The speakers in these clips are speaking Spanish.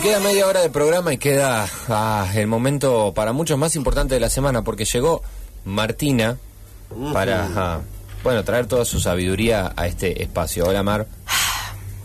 Y queda media hora de programa y queda ah, el momento para muchos más importante de la semana porque llegó Martina para ah, bueno traer toda su sabiduría a este espacio. Hola Mar.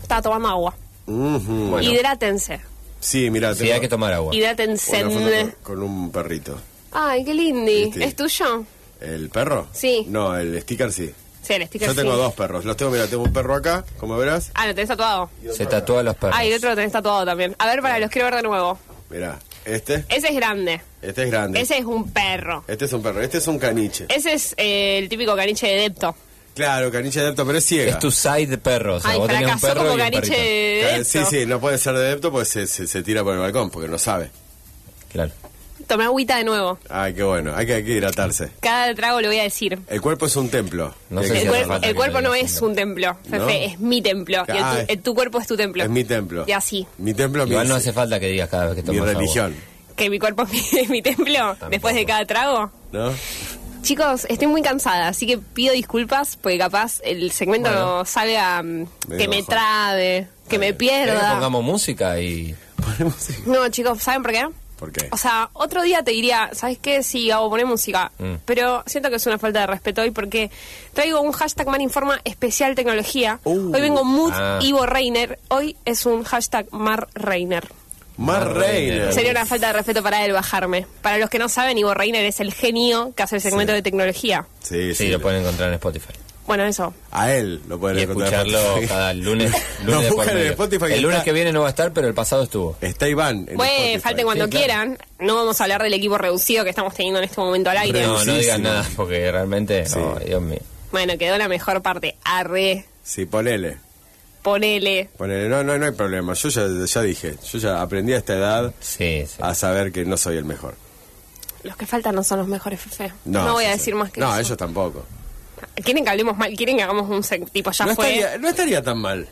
Estaba tomando agua. Bueno. Hidrátense. Sí, mira, Sí, hay que tomar agua. Hidrátense. una foto con, con un perrito. Ay, qué. Viste. ¿Es tuyo? ¿El perro? Sí. No, el sticker sí. Sí, el sticker Yo tengo sí. dos perros. Los tengo, mira, tengo un perro acá, como verás. Ah, lo tenés tatuado. Se tatúa los perros. Ah, y el otro lo tenés tatuado también. A ver, para los quiero ver de nuevo. Mira, este, Ese es grande. este es grande. Ese es un perro. Este es un perro, este es un caniche. Ese es eh, el típico caniche de Depto. Claro, caniche de adepto, pero es ciega. Es tu side perro. O sea, Ay, vos tenés un perro como y un caniche de Depto. Sí, sí, no puede ser de adepto porque se, se, se tira por el balcón, porque no sabe. Claro. Tomé agüita de nuevo. Ay, qué bueno, hay que, hay que hidratarse. Cada trago lo voy a decir. El cuerpo es un templo. No sé El, si cuer- hace falta el cuerpo no es un templo, Fefe, ¿No? es mi templo. Y el tu, Ay. el tu cuerpo es tu templo. Es mi templo. Y así. Mi templo, Igual mi, no hace falta que digas cada vez que mi tomas agua. religión. Que mi cuerpo es mi, es mi templo después de cada trago. ¿No? Chicos, estoy muy cansada, así que pido disculpas porque capaz el segmento Bueno. salga mm, que me trabe, que me ¿Querés que pierda. pongamos música y... Ponemos. No, chicos, ¿saben por qué? ¿Por qué? O sea, otro día te diría, ¿sabes qué? Sí, hago poner música. Mm. Pero siento que es una falta de respeto hoy porque traigo un hashtag Mar Informa especial tecnología. Uh. hoy vengo Mood Ah. Ivo Reiner. Hoy es un hashtag Mar Reiner. Mar Reiner. Sería una falta de respeto para él bajarme. Para los que no saben, Ivo Reiner es el genio que hace el segmento Sí. de tecnología. Sí, Sí, sí. lo pueden encontrar en Spotify. Bueno, eso. A él lo pueden Y encontrar. escucharlo cada lunes. Lunes de por buscan en medio. Spotify que El lunes está- que viene no va a estar, pero el pasado estuvo. Está Iván. en Bueno, Spotify. falten cuando Sí, claro. quieran. No vamos a hablar del equipo reducido que estamos teniendo en este momento al aire. No, no digan nada, porque realmente... Sí. oh, Dios mío. Bueno, quedó la mejor parte. Arre, Sí, ponele. ponele. Ponele. No, no, no hay problema. Yo ya, ya dije. Yo ya aprendí a esta edad Sí, sí. a saber que no soy el mejor. Los que faltan no son los mejores, Fefe. No, No, voy sí, a sí. decir más que No, eso. ellos tampoco. ¿Quieren que hablemos mal? ¿Quieren que hagamos un tipo ya No fue? estaría, no estaría tan mal.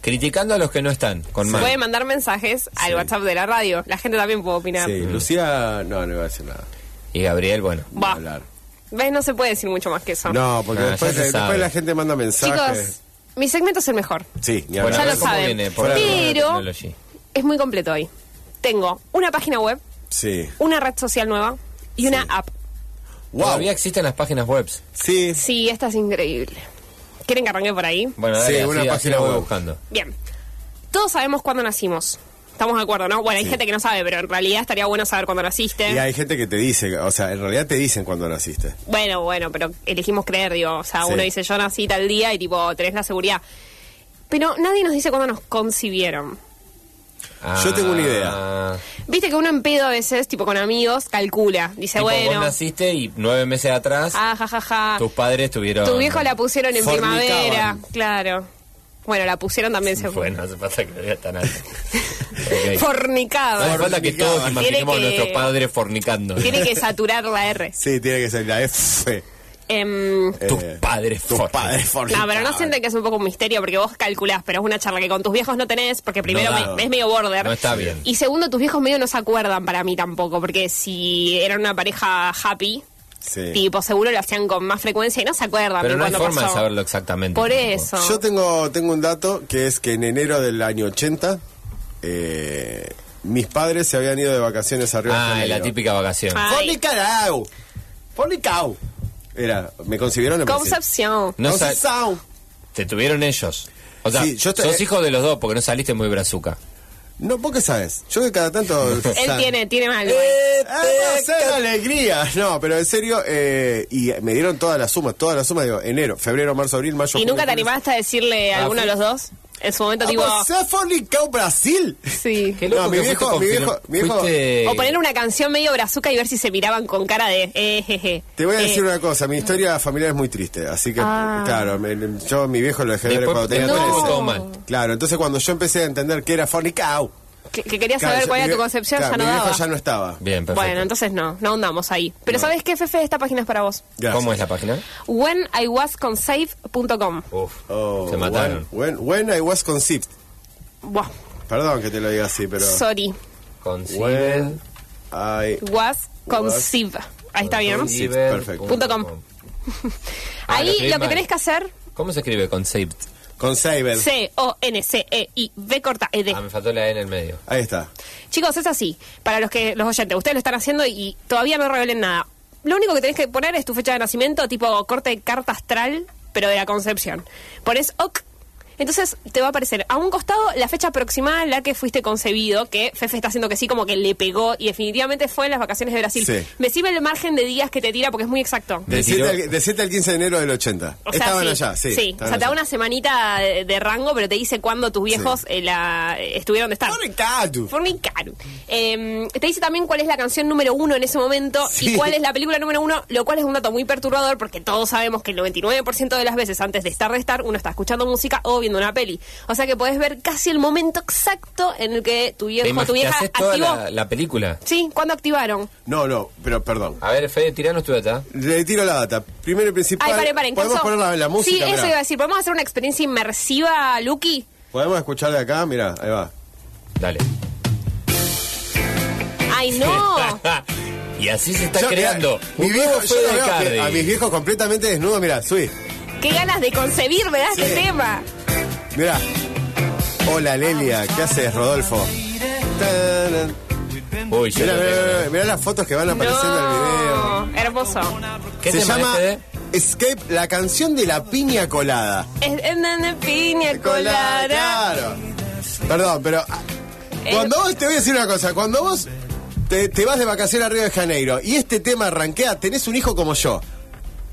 Criticando a los que no están, con Sí. más. Pueden mandar mensajes al. WhatsApp de la radio. La gente también puede opinar. Sí, Lucía, no, no iba a decir nada. Y Gabriel, bueno. Va. hablar. ¿Ves? No se puede decir mucho más que eso. No, porque Ah, después, se después la gente manda mensajes. Chicos, mi segmento es el mejor. Sí, Bueno, a ya lo saben. viene por ahí Pero es muy completo hoy. Tengo una página web, Sí. una red social nueva y una Sí. app. Wow. Todavía existen las páginas web. Sí. Sí, esta es increíble. ¿Quieren que arranque por ahí? Bueno, Sí, una así- página voy web. buscando. Bien. Todos sabemos cuándo nacimos. Estamos de acuerdo, ¿no? Bueno, hay Sí. gente que no sabe, pero en realidad estaría bueno saber cuándo naciste. Y hay gente que te dice, o sea, en realidad te dicen cuando naciste. Bueno, bueno, pero elegimos creer, digo. O sea, Sí. uno dice, yo nací tal día y tipo, tenés la seguridad. Pero nadie nos dice cuándo nos concibieron. Yo tengo una idea. Viste que uno en pedo a veces, tipo con amigos, calcula. Dice, vos bueno, naciste y nueve meses atrás ah, ja, ja, ja. tus padres tuvieron... Tu viejo la pusieron en Fornicaban. primavera. Claro. Bueno, la pusieron también se Bueno, no hace falta que lo digas tan alto. Ok. No Fornicada. hace falta que todos Tiene imaginemos que- a nuestros padres fornicando. Tiene que saturar la R. Sí, tiene que ser la F. Em, Tus Eh, padres Tus padres no, pero no sienten que es un poco un misterio porque vos calculás, pero es una charla que con tus viejos no tenés, porque primero No me- es medio border. No está bien. Y segundo, tus viejos medio no se acuerdan para mí tampoco, porque si eran una pareja happy, Sí. tipo, seguro lo hacían con más frecuencia y no se acuerdan Pero de no hay forma de saberlo exactamente. Por eso. Yo tengo, tengo un dato que es que en enero del año 80, eh, mis padres se habían ido de vacaciones arriba de Ah, Janeiro. la típica vacación. Ah. Ay. ¡Fornicau! ¡Fornicau! Era, me concibieron en Brasil. Concepción. No sa- Concepción. Te tuvieron ellos. O sea, Sí, yo te- sos hijo de los dos porque no saliste muy brazuca. No, ¿vos qué sabes? Yo que cada tanto... Él tiene, tiene algo. Eh, no sé, alegría. No, pero en serio, eh, y me dieron todas las sumas, todas las sumas, digo, enero, febrero, marzo, abril, mayo, ¿Y junio, nunca te julio. animaste a decirle a Ah, alguno de los dos? En su momento, Ah, tipo. pues, ¿se ha fornicado Brasil? Sí. Qué No, loco mi que viejo- mi viejo- mi viejo- fuiste- O poner una canción medio brazuca y ver si se miraban con cara de. Eh, jeje. Te voy a Eh, decir una cosa, mi historia familiar es muy triste, así que, Ah. claro, me- yo mi viejo lo dejé de ver cuando tenía No. fue 13. todo mal. Claro, entonces cuando yo empecé a entender que era fornicao, Que, que querías claro, saber cuál era tu concepción, claro, ya no mi daba. ya no estaba. Bien, perfecto. Bueno, entonces no, no ahondamos ahí. Pero No. ¿sabes qué, Fefe? Esta página es para vos. Gracias. ¿Cómo es la página? whenIwasconsafe.com. Uf, Oh, se mataron. When, when, when I was conceived. Buah, Perdón que te lo diga así, pero... sorry. Conceived. When I... Was conceived. Ahí está bien. Conceived. perfecto. Punto com. Ah, Ahí lo que tenés que hacer. ¿Cómo se escribe conceived? Con Saber. C-O-N-C-E-I-V corta E-D. Ah, me faltó la E en el medio. Ahí está. Chicos, es así. Para los que los oyentes, ustedes lo están haciendo y todavía no revelen nada. Lo único que tenés que poner es tu fecha de nacimiento, tipo corte de carta astral, pero de la concepción. Pones OK. Entonces te va a aparecer a un costado la fecha aproximada en la que fuiste concebido, que Fefe está haciendo que sí, como que le pegó y definitivamente fue en las vacaciones de Brasil. Sí. Me sirve el margen de días que te tira porque es muy exacto. De Me 7, tiró- al, de 7 al 15 de enero del 80. O sea, Estaban sí, allá, sí. Sí, o sea, te da una semanita de, de rango, pero te dice cuándo tus viejos eh, la, estuvieron de estar. Fornicatu. Fornicaru. Eh, te dice también cuál es la canción número uno en ese momento Sí. y cuál es la película número uno, lo cual es un dato muy perturbador porque todos sabemos que el 99% de las veces antes de estar de estar uno está escuchando música o viendo una peli. O sea que podés ver casi el momento exacto en el que tu ¿Te viejo, tu vieja activó. la, la película? Sí, ¿cuándo activaron? No, no, pero perdón. A ver, Fede, tiranos tu data. Le tiro la data. Primero y principal. Ay, paren, paren. Podemos caso- poner la, la música. Sí, eso mirá. iba a decir. ¿Podemos hacer una experiencia inmersiva, Lucky? Podemos escuchar de acá, mira, ahí va. Dale. ¡Ay, no! y así se está Yo, mirá, creando. mi un viejo, yo lo veo a mis viejos completamente desnudos, mira, subí. ¡Qué ganas de concebir me da este tema! Mira. Hola Lelia, ¿qué haces, Rodolfo? Taran. Uy, mira las fotos que van apareciendo en el video. Hermoso. ¿Qué Se tema llama es, Fede? Escape, la canción de la piña colada. Es es una piña colada. claro. Perdón, pero ah, Eh, cuando vos, te voy a decir una cosa, cuando vos te, te vas de vacaciones a Río de Janeiro y este tema arranquea, tenés un hijo como yo.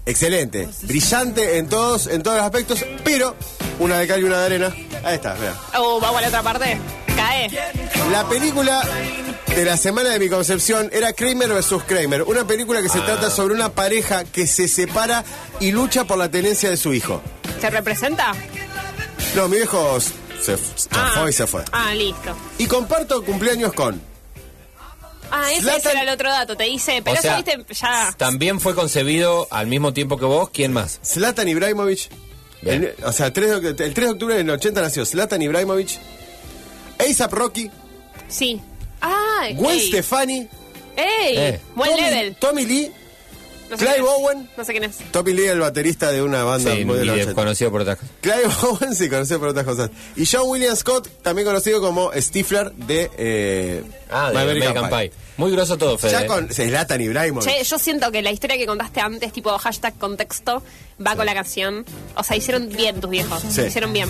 Excelente, brillante en todos, en todos los aspectos, pero una de cal y una de arena. Ahí está, mira. Oh, vamos a la otra parte. Cae. La película de la semana de mi concepción era Kramer vs. Kramer, una película que se trata sobre una pareja que se separa y lucha por la tenencia de su hijo. ¿Se representa? No, mi viejo se f- zafó y se fue. Ah, listo. Y comparto cumpleaños con Ah, ese, Zlatan- era el otro dato. Te dice, pero o sea, eso viste ya. también fue concebido al mismo tiempo que vos. ¿Quién más? Zlatan Ibrahimovic. El- o sea, 3 de- el 3 de octubre del 80 nació Zlatan Ibrahimovic, ASAP Rocky, Sí. Ah, Gwen ey. Stefani, ¡Ey! Eh. Buen Tommy, level. Tommy Lee, No sé Clive. Owen. No sé quién es. Tommy Lee, el baterista de una banda Sí, muy de y los de- 80. conocido por otras cosas. Clive Owen, sí, conocido por otras cosas. Y John William Scott, también conocido como Stifler de, eh, Ah, de American, Pie. Muy groso todo, Fede. Ya con Zlatan Ibrahimovic. Che, yo siento que la historia que contaste antes, tipo hashtag contexto, va con la canción. O sea, hicieron bien tus viejos. Sí. Hicieron bien.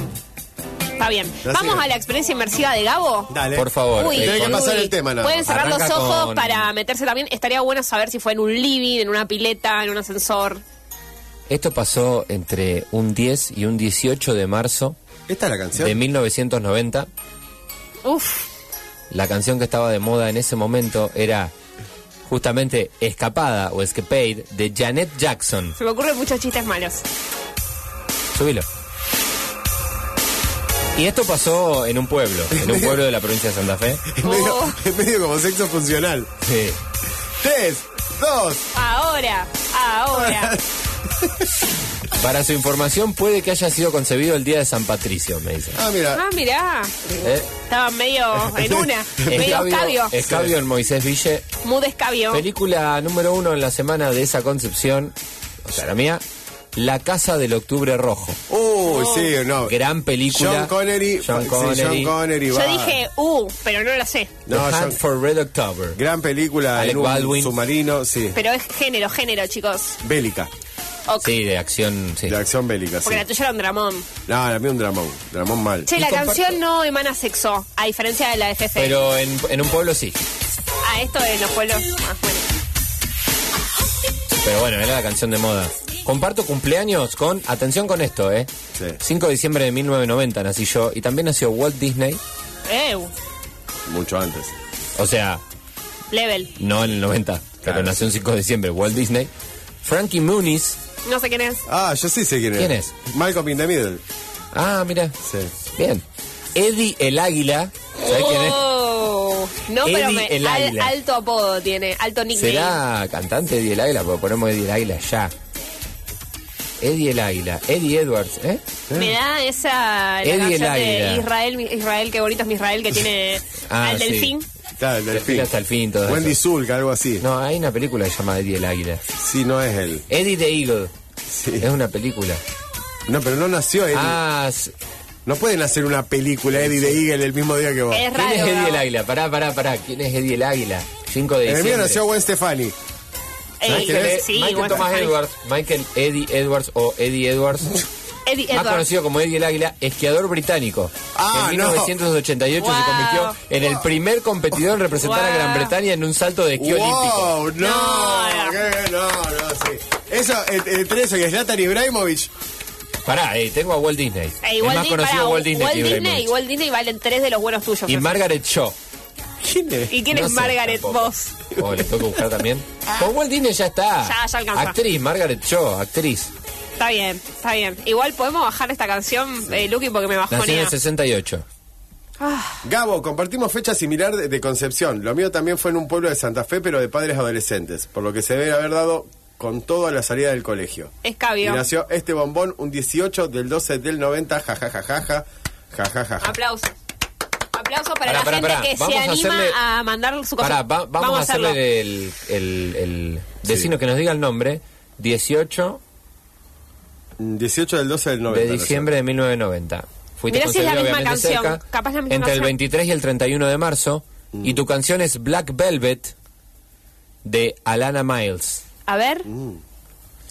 Está bien. Vamos a la experiencia inmersiva de Gabo. Dale. Por favor. Uy, Tiene que pasar uy. el tema, nada Pueden cerrar los ojos con- para meterse también. Estaría bueno saber si fue en un living, en una pileta, en un ascensor. Esto pasó entre un 10 y un 18 de marzo ¿Esta es la canción? de 1990. Uf. La canción que estaba de moda en ese momento era justamente Escapada o Escapade de Janet Jackson. Se me ocurren muchos chistes malos. Subilo. Y esto pasó en un pueblo, en un pueblo de la provincia de Santa Fe. Es medio, Oh. es medio como sexo funcional. Sí. Tres, dos. Ahora, ahora. Para su información, puede que haya sido concebido el día de San Patricio, me dice. Ah, mira. Ah, mirá. ¿Eh? Estaba medio en una. medio escabio. Escabio en Moisés Ville. Mood escabio. Película número uno en la semana de esa concepción, o sea, la mía, La Casa del Octubre Rojo. Uy, sí, no. Gran película. John Connery. John sí, Connery. John Connery Yo dije, uh, pero no la sé. The No, Hunt John- for Red October. Gran película Alec en un Baldwin. submarino, sí. Pero es género, género, chicos. Bélica. Sí, de acción, sí. De acción bélica, sí. Porque la tuya era un dramón. No, la mía un dramón. Dramón mal. Che, la comparto- canción no emana sexo, a diferencia de la de Fefe. Pero en, en un pueblo sí. Ah, esto de los pueblos. Ah, bueno. Pero bueno, era la canción de moda. Comparto cumpleaños con, atención con esto, ¿eh? Sí. 5 de diciembre de 1990 nací yo y también nació Walt Disney. Ew, Mucho antes. O sea, level. no en el 90, pero Claro. nació un 5 de diciembre, Walt Disney. Frankie Muniz. No sé quién es. Ah, yo sí sé quién es. ¿Quién es? Malcolm in the Middle. Ah, mira. Sí. Bien. Eddie el Águila. ¿Sabes quién es? Oh, no, pero me, el al- Águila. alto apodo tiene, alto nickname. ¿Será cantante Eddie el Águila? Porque ponemos Eddie el Águila ya. Eddie el Águila. Eddie Edwards, ¿eh? Me da esa la Eddie el de Águila. Israel, Israel, qué bonito es mi Israel, que tiene Ah, al sí. delfín. Claro, el Delfín delfín. hasta el fin, todo Wendy eso. Zulka, algo así. No, hay una película que se llama Eddie el Águila. Sí, no es él. Eddie the Eagle. Sí. Es una película. No, pero no nació Eddie. Ah, No pueden hacer una película Eddie de Eagle el mismo día que vos. Es ¿quién raro. es Eddie el. Águila? Pará, pará, pará. ¿Quién es Eddie el Águila? 5 de En el mío diciembre. nació Gwen Stefani. Ey, Michael, sí, Michael bueno, Thomas. Edwards, Michael Eddie Edwards o Eddie Edwards, Eddie más conocido como Eddie el Águila, esquiador británico. Ah, en no. 1988 se Wow. convirtió en el primer competidor en representar a. Gran Bretaña en un salto de esquí olímpico. No, No, ¿qué? no, no, sí. Eso, eh, entre eso y Zlatan Ibrahimovic. Pará, eh, tengo a Walt Disney. Walt más Di- conocido pará, Walt Disney. Walt que Disney, Ibrahimovic. Walt Disney valen tres de los buenos tuyos. Y. Margaret Shaw. ¿Quién es? ¿Y quién No es Margaret. Voss? Oh, le tengo que buscar también. Con Walt Disney ya está. Ya, ya alcanza. Actriz, Margaret Shaw, actriz. Está bien, está bien. Igual podemos bajar esta canción, eh, Lucky, porque me Nació en el 68. Ah, Gabo, compartimos fecha similar de, de concepción. Lo mío también fue en un pueblo de Santa Fe, pero de padres adolescentes, por lo que se debe haber dado con todo a la salida del colegio. Y escabio. nació este bombón un 18 del 12 del 90, jajajaja, jajajaja. Aplausos. Aplausos para Pará, la pará, gente pará. que Vamos se a anima hacerle- a mandar su cosa. Va- vamos, a hacerlo. hacerle el, el, el vecino que nos diga el nombre. 18 18 del 12 del 90. de diciembre de 1990. Fuiste Mirá si es la misma canción. cerca, Capaz la misma entre el canción. 23 y el 31 de marzo. Y tu canción es Black Velvet de Alana Miles. A ver.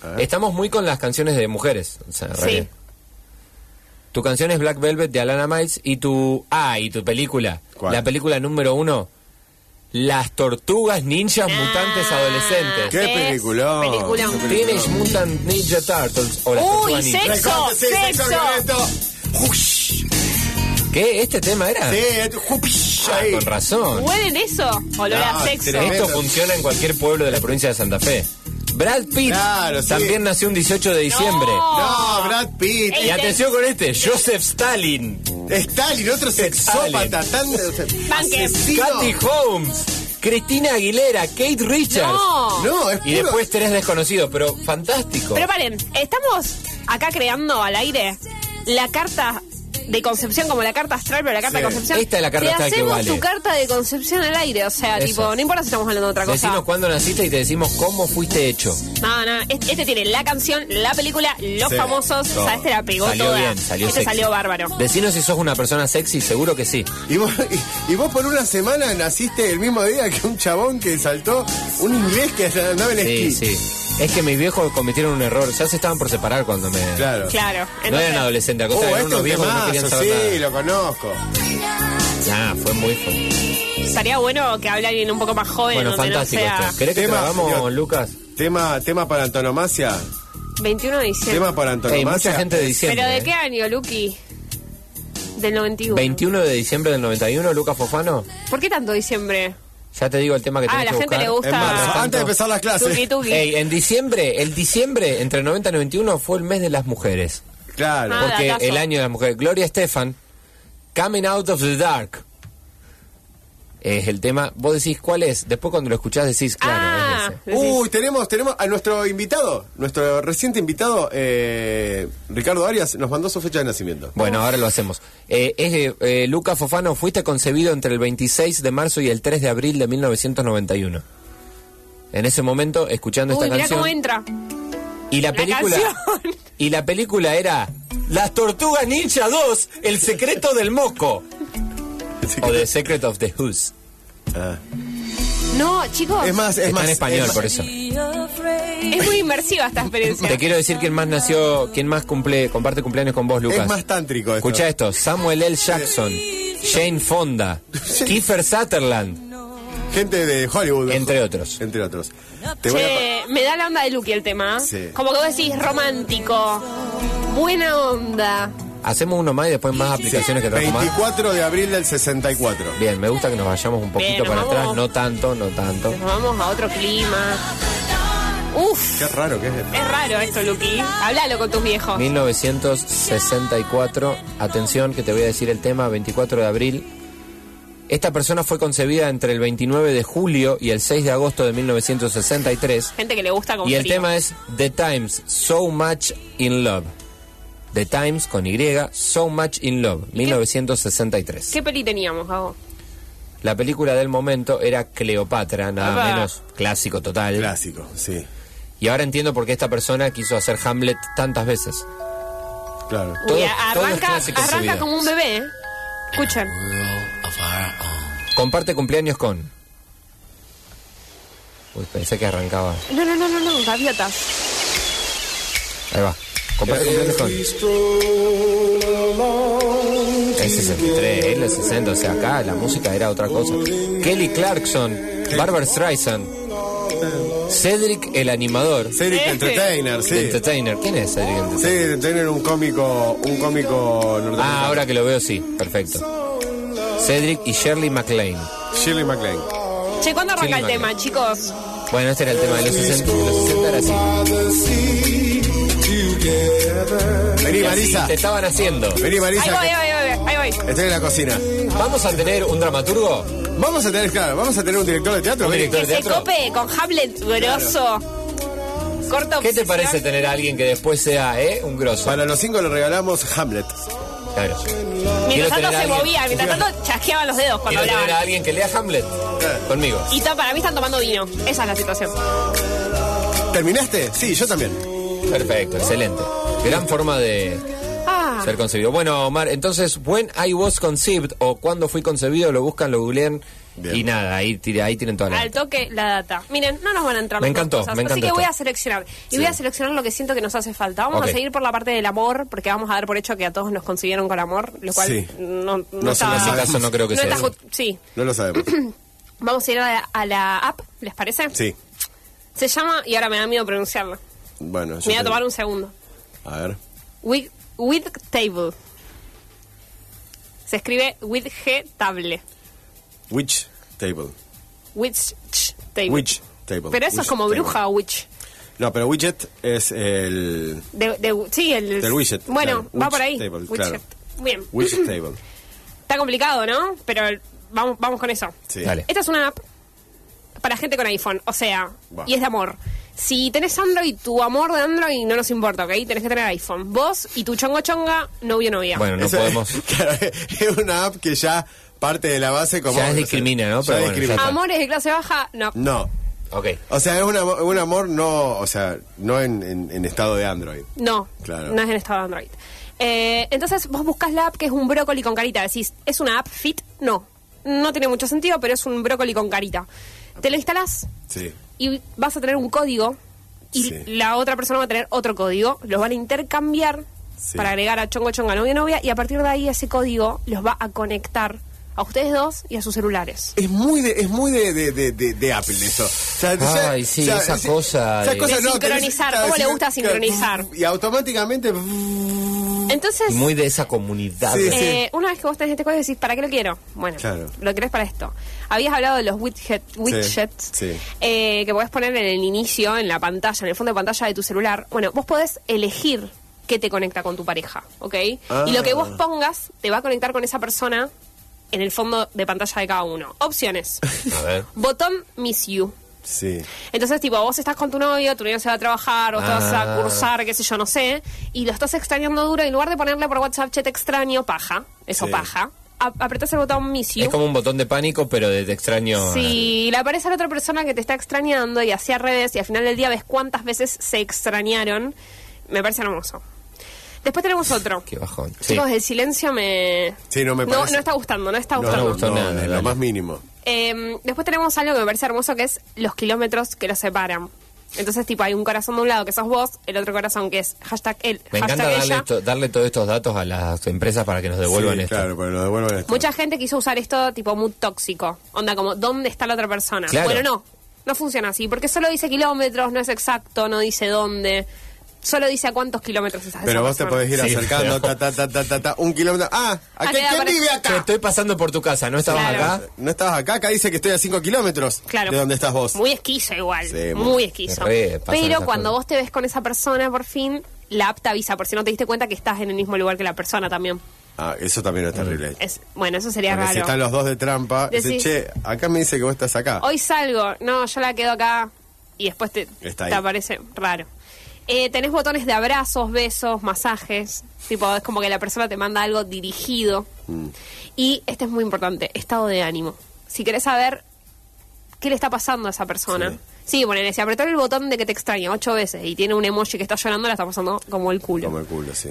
A ver. Estamos muy con las canciones de mujeres. o sea, Sí. Tu canción es Black Velvet de Alana Miles y tu... Ah, y tu película. ¿Cuál? La película número uno. Las tortugas ninjas Ah, mutantes adolescentes. ¿Qué peliculón. Teenage Mutant Ninja Turtles o las Uy, sexo, sí, sexo sexo. ¿Qué? ¿Este tema era? Sí, jupish, Ah, con razón. ¿Huelen eso? Olor a sexo. tremendo. Esto funciona en cualquier pueblo de la provincia de Santa Fe. Brad Pitt Claro, sí. también nació un 18 de diciembre. No, Brad Pitt. Ey, Y atención con este, Joseph Stalin, Stalin, otro sexópata tan. Katy Holmes, Cristina Aguilera, Kate Richards. No. No, es Y puro- después tres desconocidos, pero fantástico. Pero paren, estamos acá creando al aire la carta de concepción como la carta astral, pero la carta Sí. de concepción. Esta es la carta Te astral que hacemos vale. tu carta de concepción al aire, o sea, Eso. tipo, no importa si estamos hablando de otra cosa. Decimos cuándo naciste y te decimos cómo fuiste hecho. No, no, este, este tiene la canción, la película, los Sí. famosos, No. o sea, este la pegó Salió toda. bien, salió este sexy. salió bárbaro. Decinos si sos una persona sexy, seguro que sí. Y vos, y, y vos por una semana naciste el mismo día que un chabón que saltó un inglés que andaba en Sí, esquí. sí. Es que mis viejos cometieron un error. Ya se estaban por separar cuando me. Claro. Claro. No eran adolescentes, Oh, eran este es unos un viejos que no querían temazo, saber sí, nada. lo conozco. Nah, fue muy fue. Estaría bueno que hable alguien un poco más joven, Bueno, fantástico no sea esto. ¿Querés que Tema, te lo hagamos, yo- Lucas? Tema, tema para antonomasia. 21 de diciembre. Tema para Hay antonomasia. mucha gente de diciembre. ¿Pero de ¿eh? qué año, Lucky? Del 91. 21 de diciembre del 91, Lucas Fofano. ¿Por qué tanto diciembre? Ya te digo el tema que Ah, tenés la que gente buscar. le gusta. Tanto- antes de empezar las clases. Tuki tuki. Ey, en diciembre, el diciembre entre el 90 y 91 fue el mes de las mujeres. Claro. Ah, Porque el año de las mujeres. Gloria Estefan, Coming Out of the Dark. Es el tema. Vos decís cuál es. Después cuando lo escuchás decís, claro, Ah, es ese. decís. Uy, tenemos, tenemos a nuestro invitado, nuestro reciente invitado, eh, Ricardo Arias, nos mandó su fecha de nacimiento. Bueno, ahora lo hacemos. Eh, es, eh, Lucas Fofano, fuiste concebido entre el 26 de marzo y el 3 de abril de 1991. En ese momento, escuchando Uy, esta mirá canción. cómo entra. Y la La película. canción. Y la película era Las Tortugas Ninja 2, El secreto del moco. O The Secret of the Who's. Ah. No, chicos. Es más, es Está más. en español, es- por eso. Es muy inmersiva esta experiencia. Te quiero decir quién más nació, quién más cumple, comparte cumpleaños con vos, Lucas. Es más tántrico esto. Escucha esto, Samuel L. Jackson, Jane Fonda, Kiefer Sutherland, Gente de Hollywood. entre otros. Entre otros. Te voy a pa- Che, me da la onda de Lucky el tema. Sí. Como que vos decís romántico. Buena onda. Hacemos uno más y después más aplicaciones que trajo más. 24 de abril del 64. Bien, me gusta que nos vayamos un poquito Bien, para vamos. atrás, no tanto, no tanto. Nos vamos a otro clima. Uf, Qué raro que es esto. es raro esto, Lucky. Háblalo con tus viejos. 1964, atención que te voy a decir el tema, 24 de abril. Esta persona fue concebida entre el 29 de julio y el 6 de agosto de 1963. Gente que le gusta con Y el frío. tema es The Times, So Much in Love. The Times con Y, So Much in Love, 1963. ¿Qué peli teníamos, Gabo? La película del momento era Cleopatra, nada menos clásico total. Clásico, sí. Y ahora entiendo por qué esta persona quiso hacer Hamlet tantas veces. Claro. Todo- a- todo es arranca, arranca como un bebé, ¿eh? Escuchen. Comparte cumpleaños con. Uy, pensé que arrancaba. No, no, no, no, no, gaviotas. Ahí va. Comparte cumpleaños con. Es 63, es los 60, o sea, acá la música era otra cosa. Kelly Clarkson, Barbara Streisand, Cedric el animador, Cedric Este. Entertainer, sí. Entertainer. ¿Quién es Cedric Sí, Entertainer? Entertainer un cómico, un cómico norteamericano. Ah, ahora que lo veo, sí, perfecto. Cedric y Shirley MacLaine. Shirley MacLaine. Che, ¿cuándo arranca el tema, chicos? Bueno, este era el tema de los 60, de los 60 era así. Vení, Marisa. Te estaban haciendo. Vení, Marisa. ahí voy, ahí voy, ahí voy. Estoy en la cocina. Vamos a tener un dramaturgo. Vamos a tener, claro, vamos a tener un director de teatro. Un director. Que se teatro? cope con Hamlet grosso. Corto ¿Qué te parece tener a alguien que después sea, eh, un grosso? Para los cinco le regalamos Hamlet. Claro. Mientras tanto se alguien- movía, mientras tanto chasqueaban los dedos cuando Quiero tener a hablaban. alguien que lea Hamlet conmigo. Y para mí están tomando vino. Esa es la situación. ¿Terminaste? Sí, yo también. Perfecto, excelente. Gran forma de Ah, ser concebido. Bueno, Omar, entonces, when I was conceived o cuando fui concebido, lo buscan, lo googlean Bien. y nada, ahí, tira- ahí tienen toda la al toque la data. Miren, no nos van a entrar Me encantó, cosas, me Así encantó que voy a seleccionar. Y voy a seleccionar lo que siento que nos hace falta. Vamos a seguir por la parte del amor, porque vamos a dar por hecho que a todos nos concibieron con amor, lo cual Sí. no, no, No está... en caso no creo que sea. está sí. No lo sabemos. Vamos a ir a la, a la app, ¿les parece? Sí. Se llama, y ahora me da miedo pronunciarlo. Bueno, Me voy a tomar un segundo. A ver. With, with table. Se escribe with G table. Witch Table. Witch table. Witch Table. Pero eso es como table. bruja o witch. No, pero widget es el. De, de- sí, el... Del widget, Bueno, claro. va por ahí. table, Widget. claro. Bien. Witch Table. Está complicado, ¿no? Pero vamos, vamos con eso. Sí. Dale. Esta es una app para gente con iPhone, o sea, y es de amor. Si tenés Android, tu amor de Android no nos importa, ¿ok? Tenés que tener iPhone. Vos y tu chongo chonga, novio novia. Bueno, no Eso podemos. Es, claro, es una app que ya parte de la base como. Ya discrimina, ¿no? Ya Pero bueno, ya discrimina. está. Amores de clase baja, no. No. Ok. O sea, es un amor, un amor no, o sea, no en, en- en estado de Android. No, Claro. no es en estado de Android. Eh, entonces vos buscas la app que es un brócoli con carita. Decís, ¿es una app fit? No. No tiene mucho sentido, pero es un brócoli con carita. Te lo instalás Sí. Y vas a tener un código y Sí. la otra persona va a tener otro código. Los van a intercambiar Sí. para agregar a chongo chonga novia novia y a partir de ahí ese código los va a conectar a ustedes dos y a sus celulares. Es muy de, es muy de, de, de, de- de Apple eso. O sea, ya- Ay, sí, esa cosa esa de- cosa, De no, sincronizar, tenés- ¿cómo le gusta sincronizar? Y automáticamente. Entonces, muy de esa comunidad. Sí, sí. Eh, una vez que vos tenés este código decís, ¿para qué lo quiero? Bueno, Claro. lo querés para esto. Habías hablado de los widget, widgets sí. eh, que podés poner en el inicio, en la pantalla, en el fondo de pantalla de tu celular. Bueno, vos podés elegir qué te conecta con tu pareja, ¿ok? Ah. Y lo que vos pongas te va a conectar con esa persona en el fondo de pantalla de cada uno. Opciones. A ver. Botón Miss You. Sí. Entonces, tipo, vos estás con tu novio, tu novio se va a trabajar, vos te vas a Ah. cursar, qué sé yo, no sé, y lo estás extrañando duro, y en lugar de ponerle por WhatsApp, che, te extraño, paja, eso Sí. paja, a- apretás el botón Miss You. Es como un botón de pánico, pero de te extraño. Si le aparece a la otra persona que te está extrañando y así al revés, y al final del día ves cuántas veces se extrañaron, me parece hermoso. Después tenemos otro. Qué bajón. Sí. Chicos, el silencio me... Sí, no me no, parece. no está gustando, no está No, gustando. me gustó no, nada, en dale. lo más mínimo. Eh, después tenemos algo que me parece hermoso que es los kilómetros que los separan. Entonces, tipo, hay un corazón de un lado que sos vos, el otro corazón que es hashtag él, Me encanta hashtag darle, ella. to- darle todos estos datos a las empresas para que nos devuelvan Sí, esto. Claro, pero lo devuelvan esto. Mucha gente quiso usar esto tipo muy tóxico. Onda como, ¿dónde está la otra persona? Claro. Bueno, no. No funciona así, porque solo dice kilómetros, no es exacto, no dice dónde. Solo dice a cuántos kilómetros estás de Pero vos te podés ir Sí, acercando, pero- ta, ta, ta, ta, ta, ta, un kilómetro. Ah, Ah, ¿a ¿quién para- vive acá? estoy pasando por tu casa, ¿no estabas Claro. acá? ¿No estabas acá? Acá dice que estoy a 5 kilómetros Claro. de donde estás vos. Muy esquizo igual. Sí, muy, muy- esquizo. re Pero cuando cosas. vos te ves con esa persona, por fin, la app te avisa, por si no te diste cuenta que estás en el mismo lugar que la persona también. Ah, eso también es terrible. Es, bueno, eso sería Porque si raro. están los dos de trampa, dice, che, acá me dice que vos estás acá. Hoy salgo, no, yo la quedo acá y después te, Está te aparece raro. Eh, tenés botones de abrazos, besos, masajes. Tipo, es como que la persona te manda algo dirigido. Mm. Y este es muy importante, estado de ánimo. Si querés saber qué le está pasando a esa persona. Sí, ponele, si apretó el botón de que te extraña ocho veces y tiene un emoji que está llorando, la está pasando como el culo. Como el culo, sí.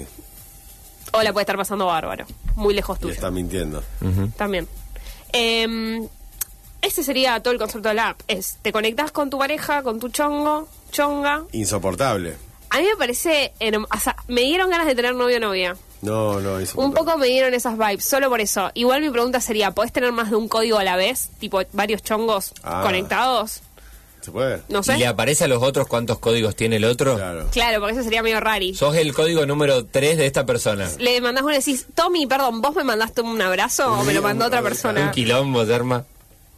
O la puede estar pasando bárbaro. Muy lejos Y tuyo. está mintiendo. También. Eh, ese sería todo el concepto de la app. Es, te conectas con tu pareja, con tu chongo, chonga. Insoportable. A mí me parece... O sea, me dieron ganas de tener novio o novia. No, no, insoportable. Un poco me dieron esas vibes, solo por eso. Igual mi pregunta sería, ¿podés tener más de un código a la vez? Tipo, varios chongos Ah. conectados. ¿Se puede? No ¿Y sé. le aparece a los otros cuántos códigos tiene el otro? Claro. Claro, porque eso sería medio rari. Sos el código número 3 de esta persona. Le mandás uno y decís, Tommy, perdón, ¿vos me mandaste un abrazo o me lo mandó otra Un persona? quilombo, Derma.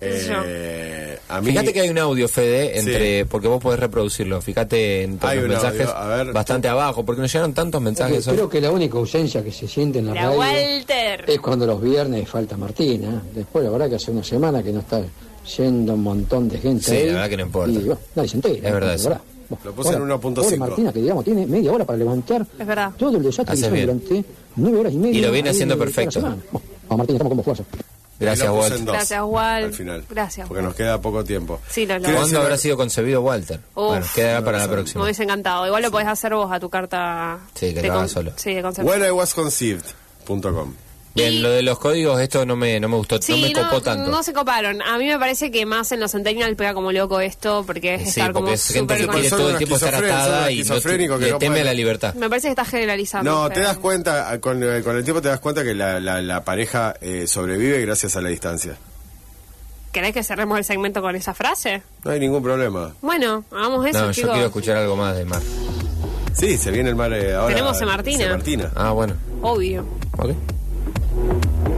Eh, a mí... Fíjate que hay un audio, Fede, entre, Sí. porque vos podés reproducirlo. Fíjate en todos Hay los mensajes, a ver. bastante abajo, porque nos llegaron tantos mensajes. hoy. Creo que la única ausencia que se siente en la, La radio Walter. es cuando los viernes falta Martina. Después, la verdad que hace una semana que no está yendo un montón de gente Sí, ahí. la verdad que no importa. Y bueno, nadie se entera. Es verdad Lo puse en ahora, 1.5. pobre Martina, que digamos, tiene media hora para levantar Es verdad. todo el desastre Hace que durante nueve horas y media. Y lo viene ahí haciendo perfecto. Bueno, vamos, Martina, estamos con vos, fuerza. Gracias, Lo Walter. Gracias, Wal. Al final. Gracias, Porque nos queda poco tiempo. Sí, lo logró. ¿Cuándo habrá sido concebido Walter? Uf. bueno, quedará para la Me próxima. hubiese encantado. Igual lo podés hacer vos a tu carta. Sí, que de lo solo. Sí, de concepto. When I was conceived.com. Bien, Y- lo de los códigos, esto no me, no me gustó, Sí, no me copó no, tanto. no se coparon. A mí me parece que más en los Centennial pega como loco esto, porque es Sí, estar como porque es gente que quiere todo el tiempo estar atada y no, que le teme a la libertad. Me parece que está generalizando. No, te das cuenta, con, eh, con el tiempo te das cuenta que la, la- la pareja eh, sobrevive gracias a la distancia. ¿Querés que cerremos el segmento con esa frase? No hay ningún problema. Bueno, hagamos eso, No, yo chicos. quiero escuchar algo más de Mar. Sí, se viene el mar eh, ahora. Tenemos a Martina. Martina. Ah, bueno. Obvio. Ok. Ella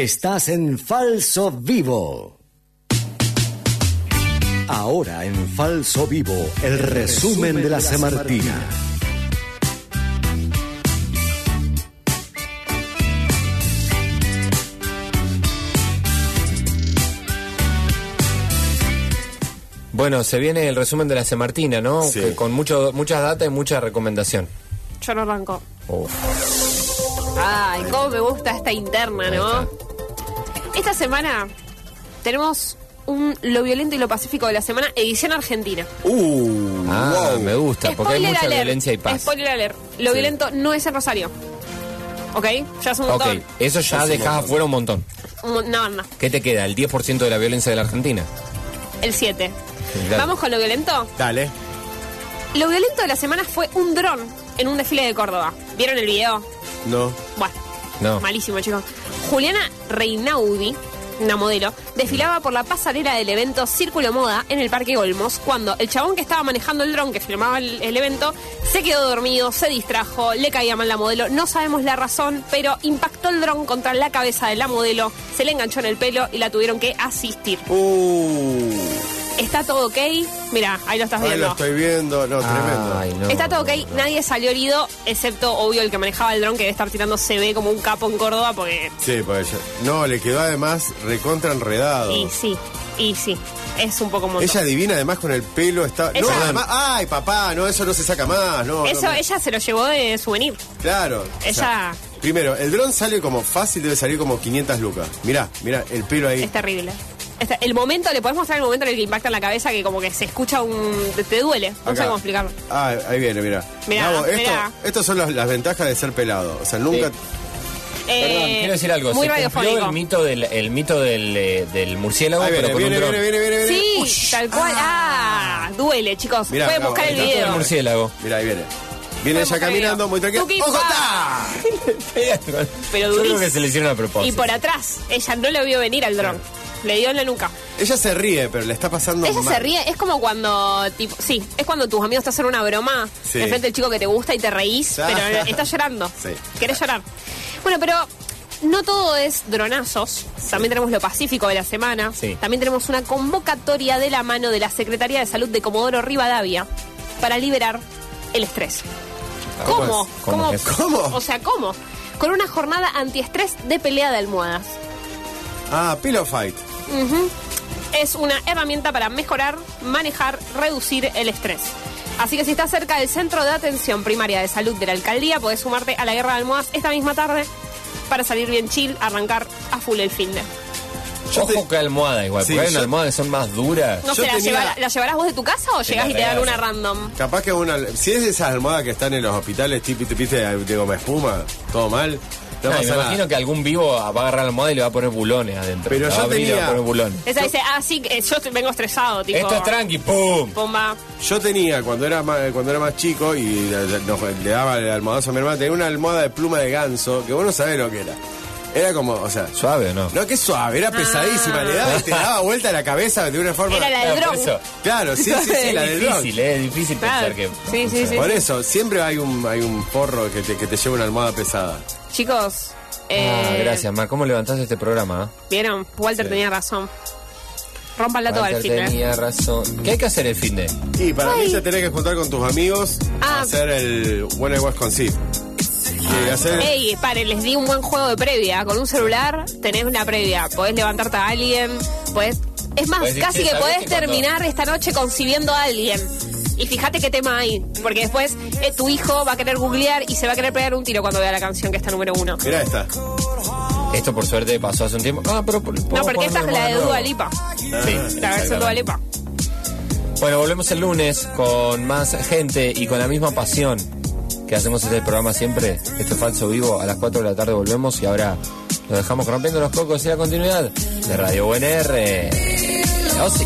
Estás en Falso Vivo. Ahora en Falso Vivo, el resumen de la Semartina. Bueno, se viene el resumen de la Semartina, ¿no? Sí. Que con mucho, muchas datas y mucha recomendación. Yo no arranco. Ay, cómo me gusta esta interna, ¿no? Esta semana tenemos un Lo violento y lo pacífico de la semana, edición argentina. Uh, Ah, wow. me gusta, porque hay mucha alert, violencia y paz. Spoiler alert. Lo violento no es en Rosario. ¿Ok? Ya es un Ok, montón. eso ya dejas afuera un montón. un- una banda. ¿Qué te queda? ¿El 10% de la violencia de la Argentina? El 7. claro. Vamos con lo violento. Dale. Lo violento de la semana fue un dron en un desfile de Córdoba. ¿Vieron el video? No. Bueno, No. malísimo, chicos. Juliana Reinaudi, una modelo, desfilaba por la pasarela del evento Círculo Moda en el Parque Olmos cuando el chabón que estaba manejando el dron que filmaba el, el evento se quedó dormido, se distrajo, le caía mal la modelo. No sabemos la razón, pero impactó el dron contra la cabeza de la modelo, se le enganchó en el pelo y la tuvieron que asistir. Uh. ¿Está todo ok? Mira, ahí lo estás Ahí viendo. lo estoy viendo. No, tremendo. Ay, no. Está todo ok, nadie salió herido, excepto, obvio, el que manejaba el dron que debe estar tirando CB como un capo en Córdoba, porque. Sí, pues. No, le quedó además recontra enredado. Y sí, y sí, es un poco montón. Ella divina además con el pelo está. No, además. Ay, papá, no, eso no se saca más. No, Eso no, ella se lo llevó de souvenir. Claro. o Ella- sea, primero, el dron sale como fácil, debe salir como 500 lucas. Mirá, mirá, el pelo ahí. Es terrible. Este- el momento, le podemos mostrar el momento en el que impacta en la cabeza que como que se escucha un... te, te duele. No sé cómo explicarlo. Ah, ahí viene, mirá. Mirá, esto. Estas son las, las ventajas de ser pelado. O sea, nunca. Sí. Eh, Perdón, quiero decir algo. Muy se cumplió el mito del, el mito del, eh, del murciélago, Ahí pero viene, con viene, un dron. viene, viene, viene, viene. Sí, Ush. tal cual. Ah, duele, chicos. Mirá, Pueden buscar el está El video. murciélago. Mirá, ahí viene. Viene Pueden ella caminando video. muy tranquila. ¡Ojo, ta! Pero Yo creo durísimo. que se le hicieron a propósito. Y por atrás, ella no lo vio venir al dron. Le dio en la nuca. Ella se ríe, pero le está pasando Ella mal. se ríe, es como cuando, tipo, sí, es cuando tus amigos te hacen una broma Sí. enfrente del chico que te gusta y te reís, Ah. pero estás llorando. Sí. Querés llorar. Bueno, pero no todo es dronazos. También tenemos lo pacífico de la semana. Sí. También tenemos una convocatoria de la mano de la Secretaría de Salud de Comodoro Rivadavia para liberar el estrés. ¿Cómo ¿Cómo? ¿Cómo es? ¿Cómo? O sea, ¿cómo? Con una jornada antiestrés de pelea de almohadas. Ah, Pillow Fight. Es una herramienta para mejorar, manejar, reducir el estrés. Así que si estás cerca del Centro de Atención Primaria de Salud de la Alcaldía, podés sumarte a la Guerra de Almohadas esta misma tarde para salir bien chill, arrancar a full el fin de. Yo Ojo te- que almohada igual, Sí, porque hay yo- unas almohadas que son más duras. No Yo sé, ¿la, tenía- llevará- la llevarás vos de tu casa o llegás y te dan una random? Capaz que una. Si es de esas almohadas que están en los hospitales, tipo, viste, de goma espuma, todo mal. No, me nada. imagino que algún vivo va a agarrar la almohada y le va a poner bulones adentro. Pero La yo va a abrir y le va a tenía- poner bulones. Esa dice, ah, sí, yo estoy- vengo estresado, tipo. Esto es tranqui, ¡pum! Bomba. Yo tenía, cuando era más, cuando era más chico y le, le daba el almohadazo a mi hermana, tenía una almohada de pluma de ganso, que vos no sabés lo que era. Era como, o sea, ¿Suave o no? no que suave, era pesadísima, le daba y te daba vuelta la cabeza de una forma. Era la del Claro, por dron. eso. Claro, sí, sí, sí, la del dron. difícil, eh, es difícil Claro. pensar que... Sí, sí, sí. Por eso, siempre hay un, hay un porro que te, que te lleva una almohada pesada. Chicos. Ah, eh, gracias, Mar. ¿Cómo levantaste este programa? ah? ¿Vieron? Walter Sí. tenía razón. Rómpanla toda el Walter tenía razón. ¿Qué hay que hacer el fin de? Y para Ay. mí te tenés que juntar con tus amigos Ah. a hacer el When I Was Conceived. Hacer, Ey, pare, les di un buen juego de previa. Con un celular tenés una previa. Podés levantarte a alguien. Podés... Es más, casi "Che, que ¿sabés podés que cuando-" terminar esta noche concibiendo a alguien. Y fíjate qué tema hay. Porque después eh, tu hijo va a querer googlear y se va a querer pegar un tiro cuando vea la canción que está número uno. Mirá esta. Esto por suerte pasó hace un tiempo. Ah, pero... No, porque esta es la de Dua Lipa. Sí, La versión. Dua Lipa. Bueno, volvemos el lunes con más gente y con la misma pasión que hacemos este programa siempre. Esto es Falso Vivo. A las 4 de la tarde volvemos y ahora lo dejamos rompiendo los cocos y la continuidad de Radio UNR. Oh, sí.